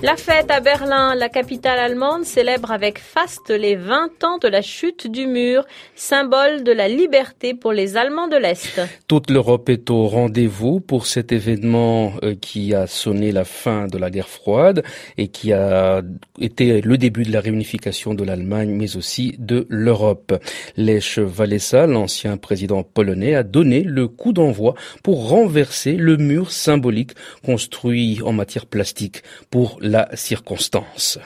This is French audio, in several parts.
La fête à Berlin, la capitale allemande, célèbre avec faste les 20 ans de la chute du mur, symbole de la liberté pour les Allemands de l'Est. Toute l'Europe est au rendez-vous pour cet événement euh, qui a sonné la fin de la guerre froide et qui a été le début de la réunification de l'Allemagne, mais aussi de l'Europe. Lech Walesa, l'ancien président polonais, a donné le coup d'envoi pour renverser le mur symbolique construit en matière plastique pour la circonstance.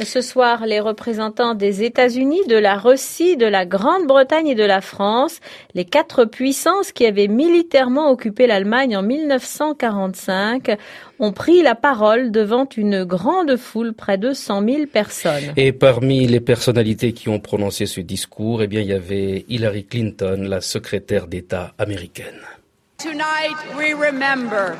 Ce soir, les représentants des États-Unis, de la Russie, de la Grande-Bretagne et de la France, les quatre puissances qui avaient militairement occupé l'Allemagne en 1945, ont pris la parole devant une grande foule, près de 100 000 personnes. Et parmi les personnalités qui ont prononcé ce discours, eh bien, il y avait Hillary Clinton, la secrétaire d'État américaine. Tonight we remember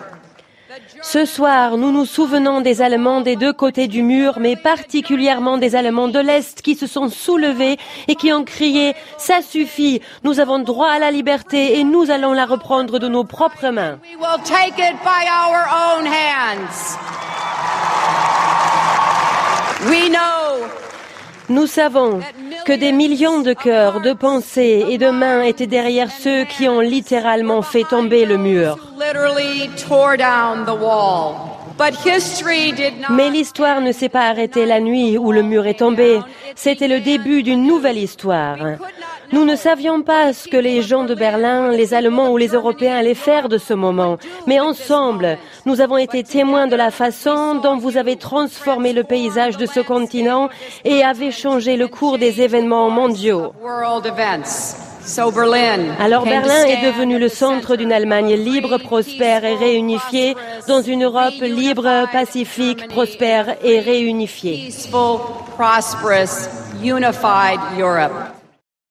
ce soir, nous nous souvenons des Allemands des deux côtés du mur, mais particulièrement des Allemands de l'Est qui se sont soulevés et qui ont crié ⁇ Ça suffit, nous avons droit à la liberté et nous allons la reprendre de nos propres mains ⁇ nous savons que des millions de cœurs, de pensées et de mains étaient derrière ceux qui ont littéralement fait tomber le mur. Mais l'histoire ne s'est pas arrêtée la nuit où le mur est tombé. C'était le début d'une nouvelle histoire. Nous ne savions pas ce que les gens de Berlin, les Allemands ou les Européens allaient faire de ce moment. Mais ensemble, nous avons été témoins de la façon dont vous avez transformé le paysage de ce continent et avez changé le cours des événements mondiaux. Alors Berlin est devenu le centre d'une Allemagne libre, prospère et réunifiée, dans une Europe libre, pacifique, prospère et réunifiée.